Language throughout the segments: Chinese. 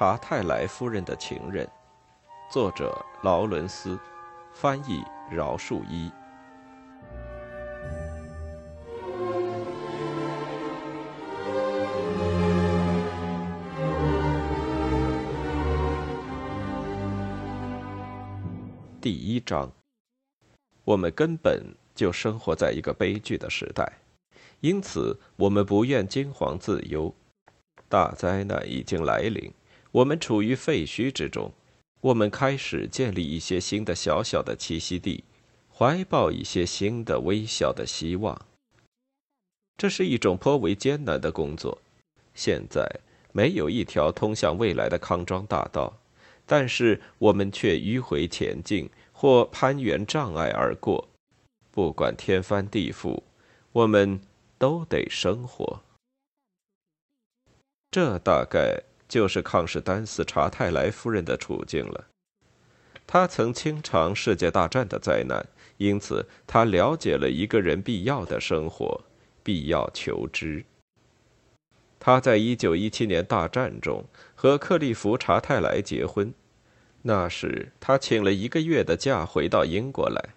查泰莱夫人的情人，作者劳伦斯，翻译饶树一。第一章，我们根本就生活在一个悲剧的时代，因此我们不愿惊惶自忧。大灾难已经来临，我们处于废墟之中。我们开始建立一些新的小小的栖息地，怀抱一些新的微小的希望。这是一种颇为艰难的工作。现在没有一条通向未来的康庄大道。但是我们却迂回前进，或攀援障碍而过。不管天翻地覆，我们都得生活。这大概就是康士丹斯·查泰莱夫人的处境了。她曾经尝世界大战的灾难，因此她了解了一个人必要的生活，必要求知。他在一九一七年大战中和克利夫·查泰莱结婚。那时，他请了一个月的假回到英国来。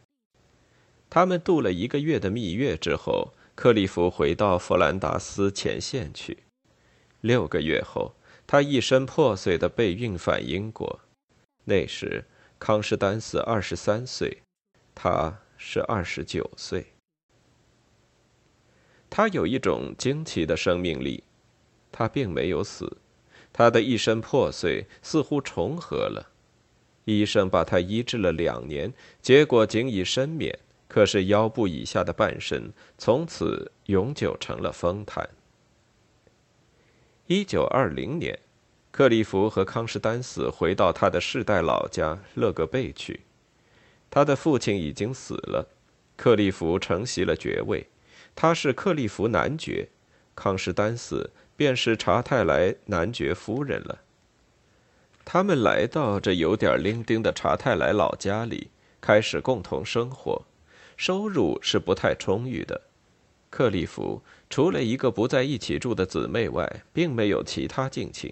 他们度了一个月的蜜月之后，克利夫回到弗兰达斯前线去。六个月后，他一身破碎的被运返英国。那时，康士丹斯二十三岁，他是二十九岁。他有一种惊奇的生命力，他并没有死，他的一身破碎似乎重合了。医生把他医治了两年，结果仅以身免。可是腰部以下的半身从此永久成了风瘫。一九二零年，克利夫和康士丹斯回到他的世代老家勒格贝去。他的父亲已经死了，克利夫承袭了爵位，他是克利夫男爵，康士丹斯便是查泰莱男爵夫人了。他们来到这有点伶仃的查泰莱老家里，开始共同生活。收入是不太充裕的。克利夫除了一个不在一起住的姊妹外，并没有其他近亲。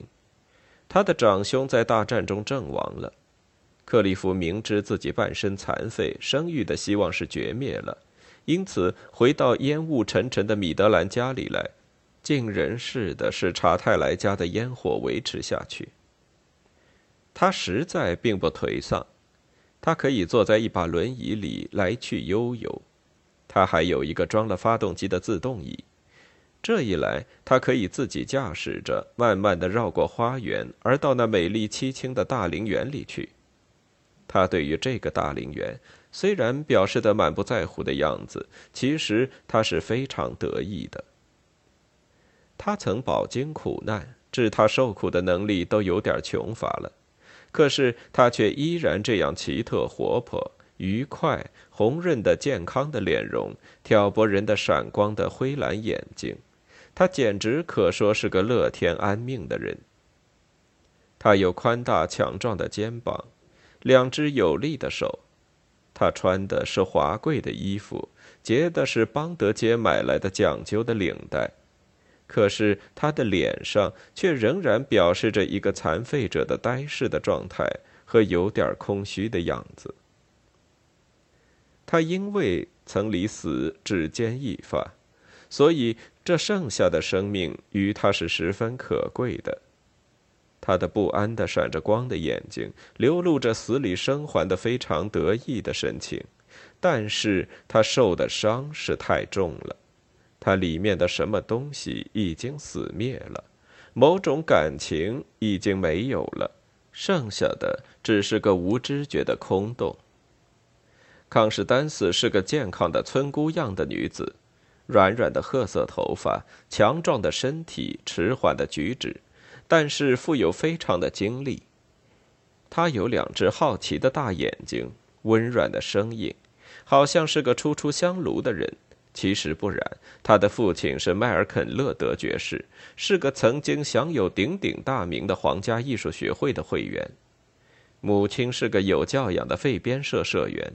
他的长兄在大战中阵亡了。克利夫明知自己半身残废，生育的希望是绝灭了，因此回到烟雾沉沉的米德兰家里来，尽人事的使查泰莱家的烟火维持下去。他实在并不颓丧，他可以坐在一把轮椅里来去悠游。他还有一个装了发动机的自动椅，这一来，他可以自己驾驶着，慢慢的绕过花园，而到那美丽凄清的大陵园里去。他对于这个大陵园，虽然表示得满不在乎的样子，其实他是非常得意的。他曾饱经苦难，致他受苦的能力都有点穷乏了。可是他却依然这样奇特、活泼、愉快、红润的、健康的脸容，挑拨人的闪光的灰蓝眼睛，他简直可说是个乐天安命的人。他有宽大强壮的肩膀，两只有力的手，他穿的是华贵的衣服，结的是邦德街买来的讲究的领带。可是他的脸上却仍然表示着一个残废者的呆滞的状态和有点空虚的样子。他因为曾离死只兼一发，所以这剩下的生命于他是十分可贵的。他的不安的闪着光的眼睛流露着死里生还的非常得意的神情，但是他受的伤是太重了。他里面的什么东西已经死灭了，某种感情已经没有了，剩下的只是个无知觉的空洞。康士丹斯是个健康的村姑样的女子，软软的褐色头发，强壮的身体，迟缓的举止，但是富有非常的精力。他有两只好奇的大眼睛，温软的声音，好像是个初出香炉的人。其实不然，他的父亲是迈尔肯勒德爵士，是个曾经享有鼎鼎大名的皇家艺术学会的会员；母亲是个有教养的废编社社员。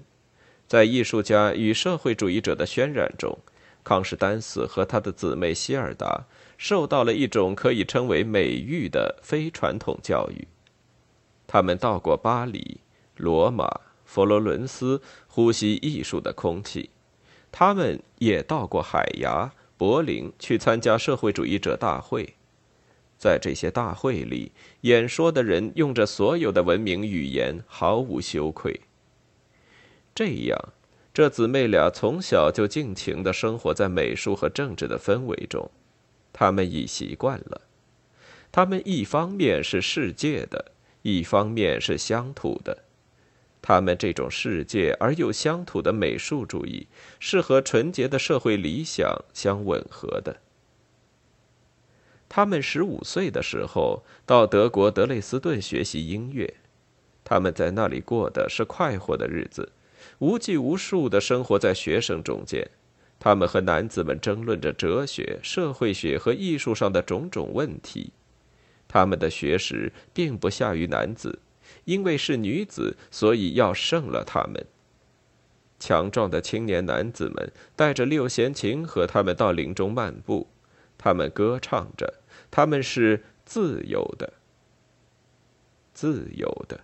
在艺术家与社会主义者的渲染中，康士丹斯和他的姊妹希尔达受到了一种可以称为美育的非传统教育。他们到过巴黎、罗马、佛罗伦斯，呼吸艺术的空气；他们也到过海牙、柏林，去参加社会主义者大会。在这些大会里，演说的人用着所有的文明语言，毫无羞愧。这样，这姊妹俩从小就尽情地生活在美术和政治的氛围中，他们已习惯了。他们一方面是世界的，一方面是乡土的。他们这种世界而又乡土的美术主义，是和纯洁的社会理想相吻合的。他们十五岁的时候到德国德累斯顿学习音乐，他们在那里过的是快活的日子，无计无数的生活在学生中间。他们和男子们争论着哲学、社会学和艺术上的种种问题。他们的学识并不下于男子，因为是女子，所以要胜了他们。强壮的青年男子们带着六弦琴和他们到林中漫步。他们歌唱着，他们是自由的，自由的，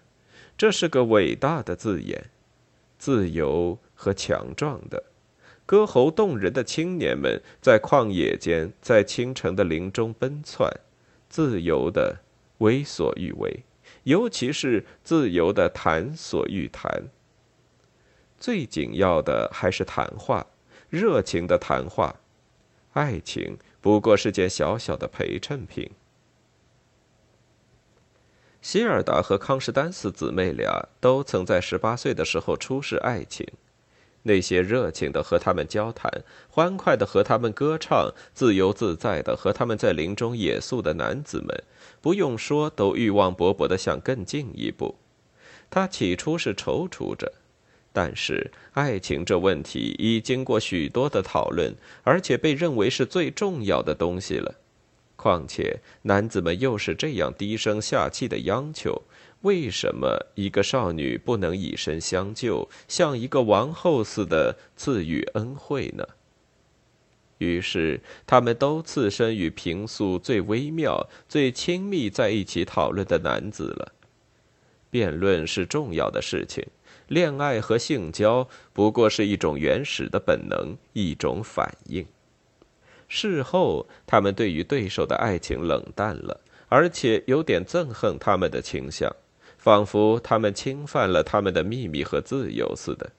这是个伟大的字眼，自由和强壮的，歌喉动人的青年们在旷野间，在清晨的林中奔窜，自由的为所欲为，尤其是自由的谈所欲谈。最紧要的还是谈话，热情的谈话，爱情。不过是件小小的陪衬品。希尔达和康士丹斯姊妹俩都曾在十八岁的时候初识爱情，那些热情的和他们交谈、欢快的和他们歌唱、自由自在的和他们在林中野宿的男子们，不用说，都欲望勃勃的想更进一步。他起初是踌躇着。但是，爱情这问题已经过许多的讨论，而且被认为是最重要的东西了。况且，男子们又是这样低声下气的央求：为什么一个少女不能以身相救，像一个王后似的赐予恩惠呢？于是，他们都刺身于平素最微妙、最亲密在一起讨论的男子了。辩论是重要的事情。恋爱和性交不过是一种原始的本能，一种反应。事后，他们对于对手的爱情冷淡了，而且有点憎恨他们的倾向，仿佛他们侵犯了他们的秘密和自由似的。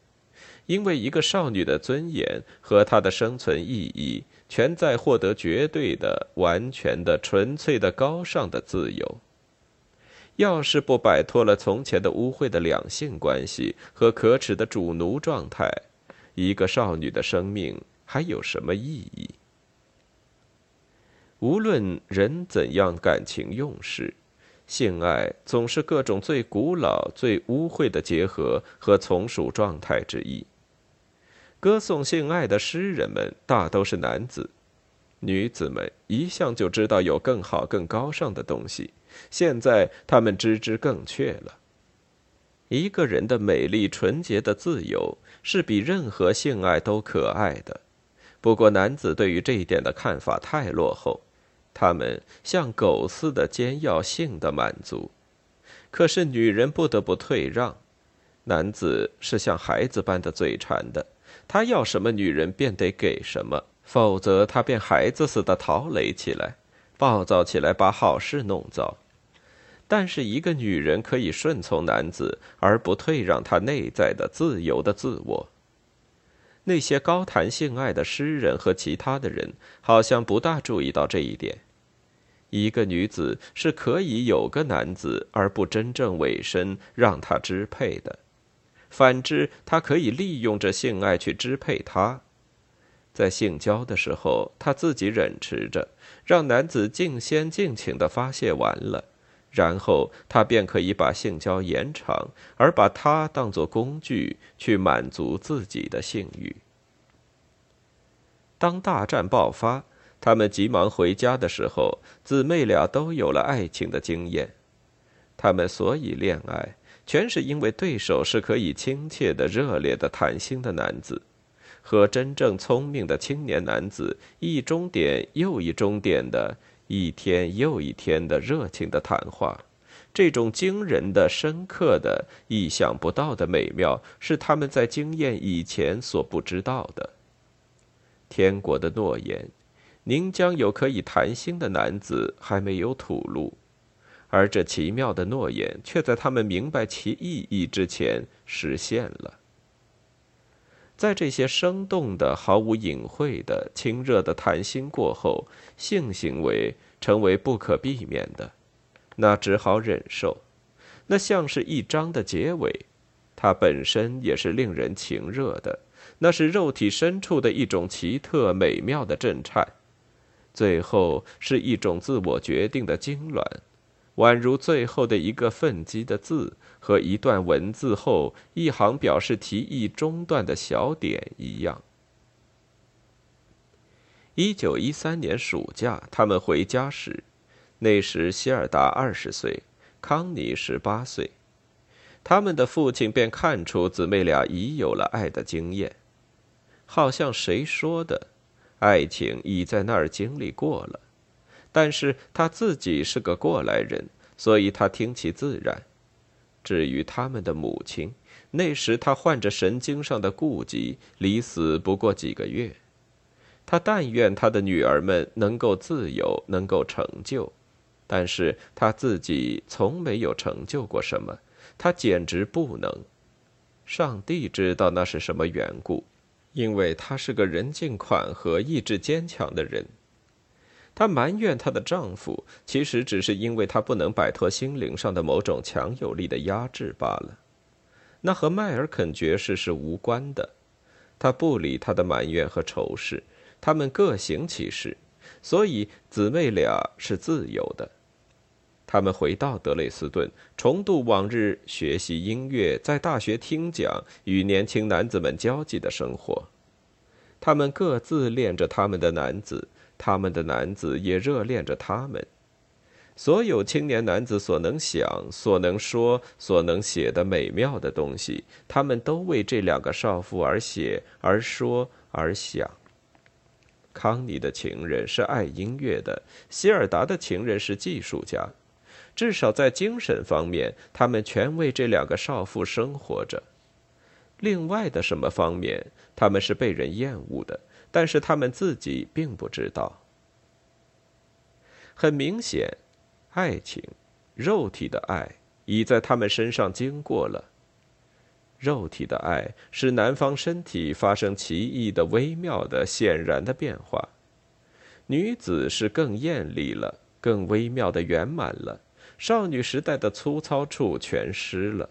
因为一个少女的尊严和她的生存意义，全在获得绝对的、完全的、纯粹的、高尚的自由。要是不摆脱了从前的污秽的两性关系和可耻的主奴状态，一个少女的生命还有什么意义？无论人怎样感情用事，性爱总是各种最古老、最污秽的结合和从属状态之一。歌颂性爱的诗人们大都是男子，女子们一向就知道有更好、更高尚的东西。现在他们知之更确了。一个人的美丽、纯洁的自由是比任何性爱都可爱的。不过，男子对于这一点的看法太落后，他们像狗似的尖要性的满足。可是，女人不得不退让。男子是像孩子般的嘴馋的，他要什么，女人便得给什么，否则他便孩子似的逃雷起来，暴躁起来，把好事弄糟。但是，一个女人可以顺从男子，而不退让她内在的自由的自我。那些高谈性爱的诗人和其他的人，好像不大注意到这一点。一个女子是可以有个男子，而不真正委身让他支配的；反之，她可以利用着性爱去支配他。在性交的时候，她自己忍持着，让男子尽先尽情的发泄完了。然后他便可以把性交延长，而把它当作工具去满足自己的性欲。当大战爆发，他们急忙回家的时候，姊妹俩都有了爱情的经验。他们所以恋爱，全是因为对手是可以亲切的、热烈的谈心的男子，和真正聪明的青年男子一钟点又一钟点的，一天又一天的热情的谈话。这种惊人的、深刻的、意想不到的美妙，是他们在经验以前所不知道的。天国的诺言，您将有可以谈心的男子还没有吐露，而这奇妙的诺言却在他们明白其意义之前实现了。在这些生动的、毫无隐晦的、亲热的谈心过后，性行为成为不可避免的。那只好忍受，那像是一章的结尾，它本身也是令人情热的，那是肉体深处的一种奇特美妙的震颤，最后是一种自我决定的痉挛，宛如最后的一个愤激的字和一段文字后一行表示提议中断的小点一样。一九一三年暑假，他们回家时。那时，希尔达二十岁，康妮十八岁。他们的父亲便看出姊妹俩已有了爱的经验，好像谁说的，爱情已在那儿经历过了。但是他自己是个过来人，所以他听其自然。至于他们的母亲，那时他患着神经上的痼疾，离死不过几个月。他但愿他的女儿们能够自由，能够成就。但是他自己从没有成就过什么，他简直不能。上帝知道那是什么缘故，因为她是个人尽宽和、意志坚强的人。她埋怨她的丈夫，其实只是因为她不能摆脱心灵上的某种强有力的压制罢了。那和迈尔肯爵士是无关的。他不理她的埋怨和仇视，他们各行其事，所以姊妹俩是自由的。他们回到德累斯顿，重度往日学习音乐、在大学听讲、与年轻男子们交际的生活。他们各自恋着他们的男子，他们的男子也热恋着他们。所有青年男子所能想、所能说、所能写的美妙的东西，他们都为这两个少妇而写、而说、而想。康妮的情人是爱音乐的，希尔达的情人是技术家。至少在精神方面，他们全为这两个少妇生活着。另外的什么方面，他们是被人厌恶的，但是他们自己并不知道。很明显，爱情，肉体的爱，已在他们身上经过了。肉体的爱使男方身体发生奇异的、微妙的、显然的变化。女子是更艳丽了，更微妙的圆满了。少女时代的粗糙处全失了，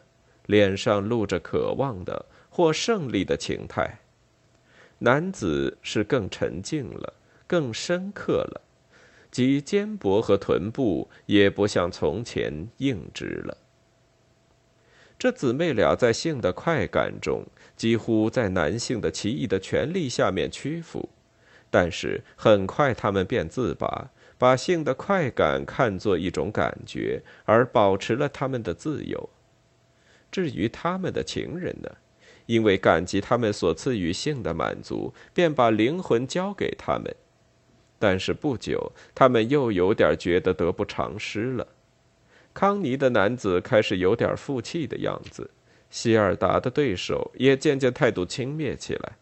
脸上露着渴望的或胜利的情态。男子是更沉静了，更深刻了，即肩膊和臀部也不像从前硬直了。这姊妹俩在性的快感中，几乎在男性的奇异的权力下面屈服，但是很快他们便自拔。把性的快感看作一种感觉，而保持了他们的自由。至于他们的情人呢？因为感激他们所赐予性的满足，便把灵魂交给他们。但是不久，他们又有点觉得得不偿失了。康尼的男子开始有点负气的样子，希尔达的对手也渐渐态度轻蔑起来。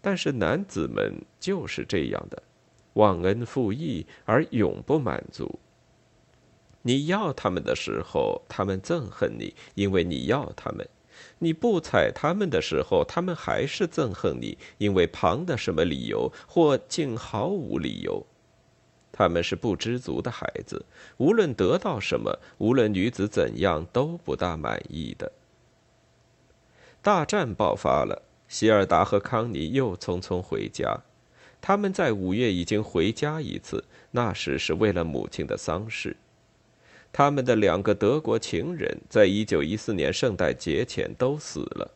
但是男子们就是这样的。忘恩负义而永不满足。你要他们的时候，他们憎恨你，因为你要他们；你不睬他们的时候，他们还是憎恨你，因为旁的什么理由或竟毫无理由。他们是不知足的孩子，无论得到什么，无论女子怎样，都不大满意的。大战爆发了，希尔达和康妮又匆匆回家。他们在五月已经回家一次，那时是为了母亲的丧事。他们的两个德国情人在一九一四年圣诞节前都死了，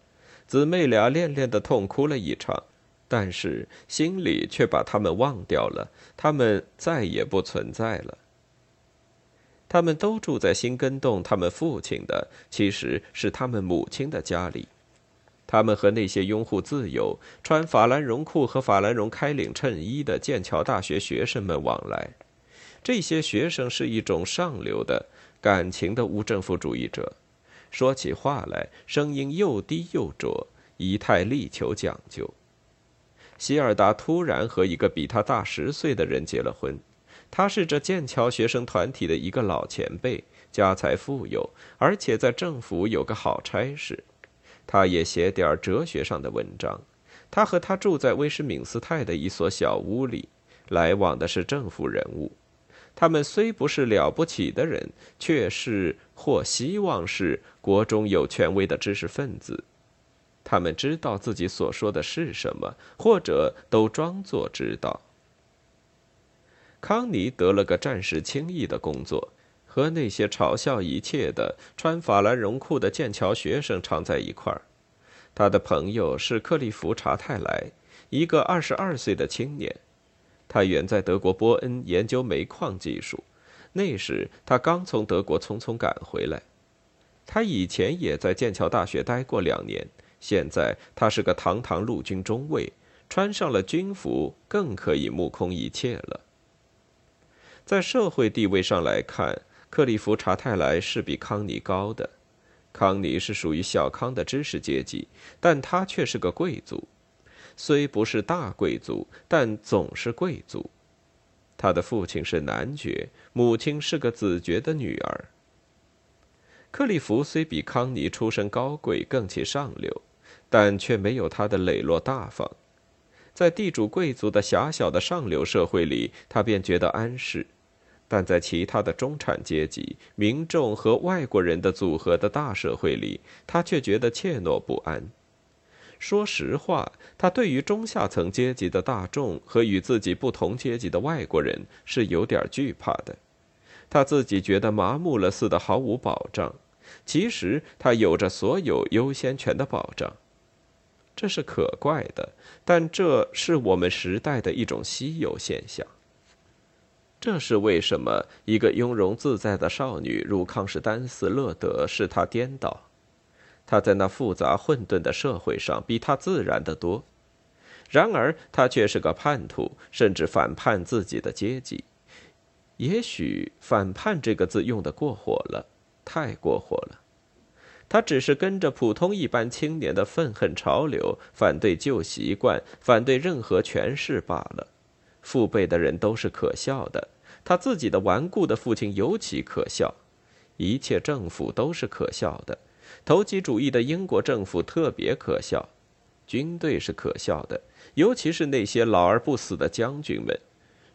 姊妹俩恋恋的痛哭了一场，但是心里却把他们忘掉了，他们再也不存在了。他们都住在新根洞，他们父亲的其实是他们母亲的家里。他们和那些拥护自由、穿法兰绒裤和法兰绒开领衬衣的剑桥大学学生们往来。这些学生是一种上流的、感情的无政府主义者，说起话来声音又低又浊，仪态力求讲究。希尔达突然和一个比他大十岁的人结了婚，他是这剑桥学生团体的一个老前辈，家财富有，而且在政府有个好差事。他也写点哲学上的文章。他和他住在威斯敏斯泰的一所小屋里，来往的是政府人物。他们虽不是了不起的人，却是或希望是国中有权威的知识分子。他们知道自己所说的是什么，或者都装作知道。康尼得了个暂时轻易的工作。和那些嘲笑一切的穿法兰绒裤的剑桥学生常在一块儿。他的朋友是克利夫·查泰莱，一个二十二岁的青年。他远在德国波恩研究煤矿技术，那时他刚从德国匆匆赶回来。他以前也在剑桥大学待过两年，现在他是个堂堂陆军中尉，穿上了军服，更可以目空一切了。在社会地位上来看，克利夫·查泰莱是比康尼高的，康尼是属于小康的知识阶级，但他却是个贵族，虽不是大贵族，但总是贵族。他的父亲是男爵，母亲是个子爵的女儿。克利夫虽比康尼出身高贵，更起上流，但却没有他的磊落大方。在地主贵族的狭小的上流社会里，他便觉得安适。但在其他的中产阶级、民众和外国人的组合的大社会里，他却觉得怯懦不安。说实话，他对于中下层阶级的大众和与自己不同阶级的外国人是有点惧怕的。他自己觉得麻木了似的，毫无保障。其实他有着所有优先权的保障，这是可怪的，但这是我们时代的一种稀有现象。这是为什么一个雍容自在的少女如康士丹斯乐德使他颠倒？他在那复杂混沌的社会上比他自然得多。然而，他却是个叛徒，甚至反叛自己的阶级。也许“反叛”这个字用的过火了，太过火了。他只是跟着普通一般青年的愤恨潮流，反对旧习惯，反对任何权势罢了。父辈的人都是可笑的，他自己的顽固的父亲尤其可笑，一切政府都是可笑的，投机主义的英国政府特别可笑，军队是可笑的，尤其是那些老而不死的将军们，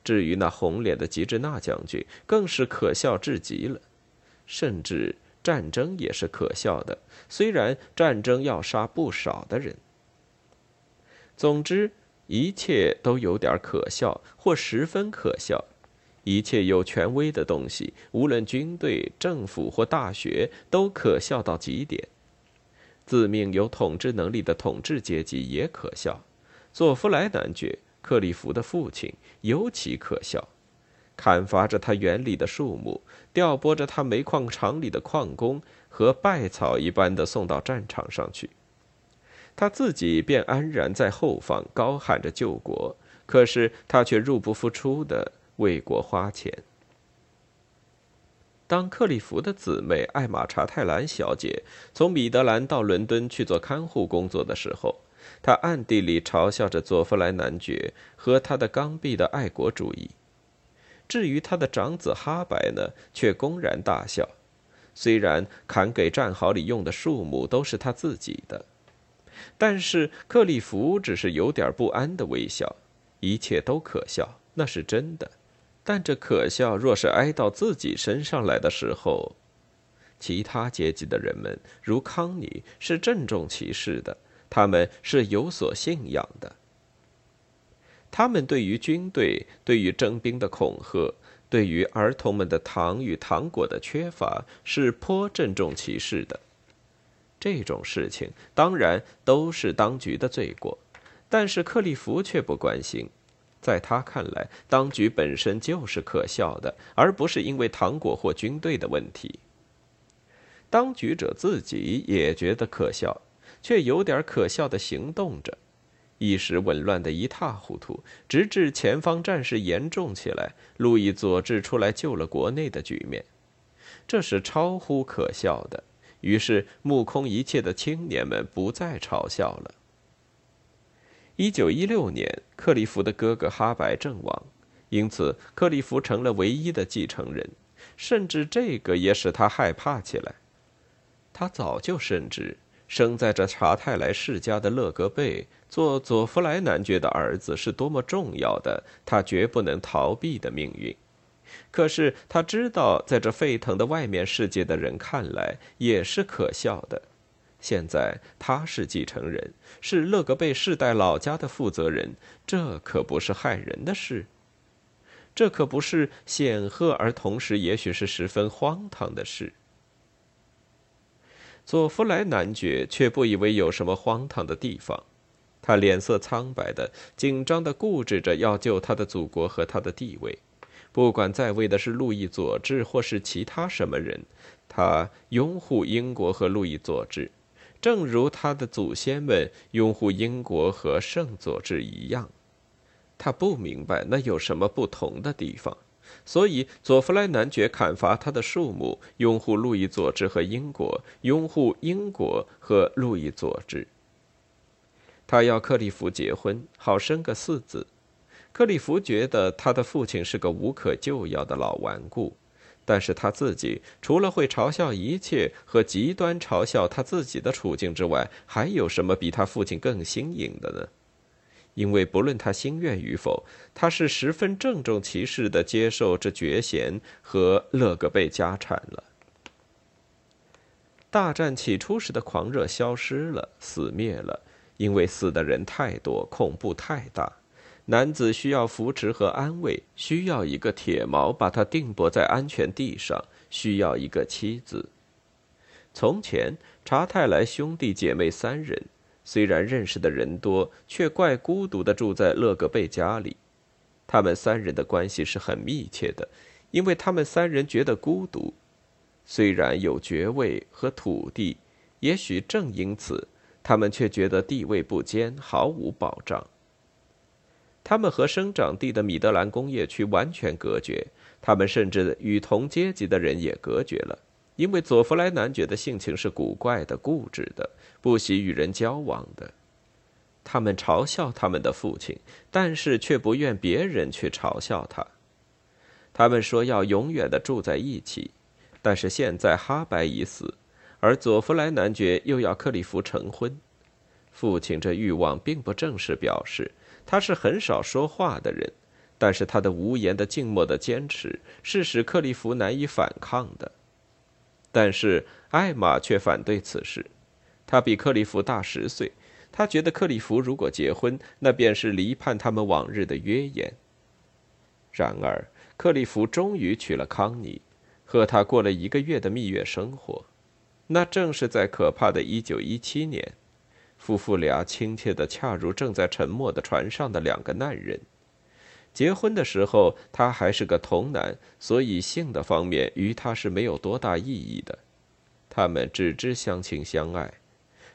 至于那红脸的吉治纳将军，更是可笑至极了，甚至战争也是可笑的，虽然战争要杀不少的人。总之。一切都有点可笑，或十分可笑。一切有权威的东西，无论军队、政府或大学，都可笑到极点。自命有统治能力的统治阶级也可笑。佐夫莱男爵，克利夫的父亲，尤其可笑。砍伐着他园里的树木，调拨着他煤矿厂里的矿工，和败草一般的送到战场上去。他自己便安然在后方高喊着救国，可是他却入不敷出的为国花钱。当克利夫的姊妹艾玛·查泰兰小姐从米德兰到伦敦去做看护工作的时候，她暗地里嘲笑着佐夫莱男爵和他的刚愎的爱国主义。至于他的长子哈白呢，却公然大笑，虽然砍给战壕里用的树木都是他自己的。但是克利夫只是有点不安的微笑，一切都可笑，那是真的。但这可笑若是挨到自己身上来的时候，其他阶级的人们，如康尼，是郑重其事的，他们是有所信仰的。他们对于军队、对于征兵的恐吓、对于儿童们的糖与糖果的缺乏，是颇郑重其事的。这种事情当然都是当局的罪过，但是克利夫却不关心。在他看来，当局本身就是可笑的，而不是因为糖果或军队的问题。当局者自己也觉得可笑，却有点可笑的行动着，一时紊乱的一塌糊涂，直至前方战事严重起来，路易佐治出来救了国内的局面，这是超乎可笑的。于是目空一切的青年们不再嘲笑了。一九一六年，克利夫的哥哥哈白阵亡，因此克利夫成了唯一的继承人，甚至这个也使他害怕起来。他早就深知，生在这查泰莱世家的勒格贝做佐弗莱男爵的儿子是多么重要的，他绝不能逃避的命运。可是他知道，在这沸腾的外面世界的人看来，也是可笑的。现在他是继承人，是勒格贝世代老家的负责人，这可不是害人的事。这可不是显赫而同时也许是十分荒唐的事。佐夫莱男爵却不以为有什么荒唐的地方，他脸色苍白的、紧张的固执着要救他的祖国和他的地位，不管在位的是路易佐治或是其他什么人，他拥护英国和路易佐治。正如他的祖先们拥护英国和圣佐治一样，他不明白那有什么不同的地方，所以佐弗莱男爵砍伐他的树木，拥护路易佐治和英国，拥护英国和路易佐治。他要克利夫结婚，好生个四子。克利夫觉得他的父亲是个无可救药的老顽固。但是他自己除了会嘲笑一切和极端嘲笑他自己的处境之外，还有什么比他父亲更新颖的呢？因为不论他心愿与否，他是十分郑重其事地接受这爵衔和勒格贝家产了。大战起初时的狂热消失了，死灭了，因为死的人太多，恐怖太大。男子需要扶持和安慰，需要一个铁锚把他定泊在安全地上，需要一个妻子。从前，查泰莱兄弟姐妹三人，虽然认识的人多，却怪孤独地住在勒格贝家里。他们三人的关系是很密切的，因为他们三人觉得孤独。虽然有爵位和土地，也许正因此，他们却觉得地位不坚，毫无保障。他们和生长地的米德兰工业区完全隔绝，他们甚至与同阶级的人也隔绝了，因为佐弗莱男爵的性情是古怪的、固执的，不喜与人交往的。他们嘲笑他们的父亲，但是却不愿别人去嘲笑他。他们说要永远的住在一起，但是现在哈白已死，而佐弗莱男爵又要克里夫成婚，父亲这欲望并不正式表示。他是很少说话的人，但是他的无言的静默的坚持是使克利夫难以反抗的。但是艾玛却反对此事，他比克利夫大十岁，他觉得克利夫如果结婚，那便是离叛他们往日的约言。然而克利夫终于娶了康妮，和她过了一个月的蜜月生活，那正是在可怕的1917年。夫妇俩亲切的，恰如正在沉默的船上的两个难人。结婚的时候，他还是个童男，所以性的方面与他是没有多大意义的。他们只知相亲相爱。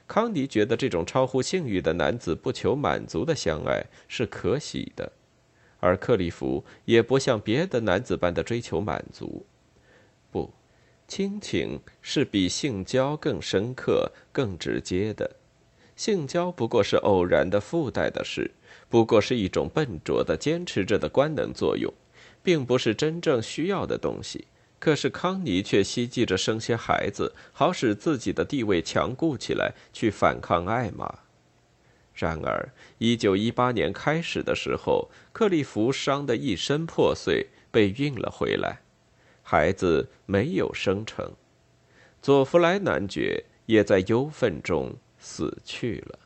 康迪觉得这种超乎性欲的男子不求满足的相爱是可喜的，而克利夫也不像别的男子般的追求满足。不，亲情是比性交更深刻、更直接的。性交不过是偶然的附带的事，不过是一种笨拙的坚持着的官能作用，并不是真正需要的东西。可是康妮却希冀着生些孩子，好使自己的地位强固起来，去反抗艾玛。然而，一九一八年开始的时候，克利夫伤得一身破碎，被运了回来，孩子没有生成，佐弗莱男爵也在忧愤中。死去了。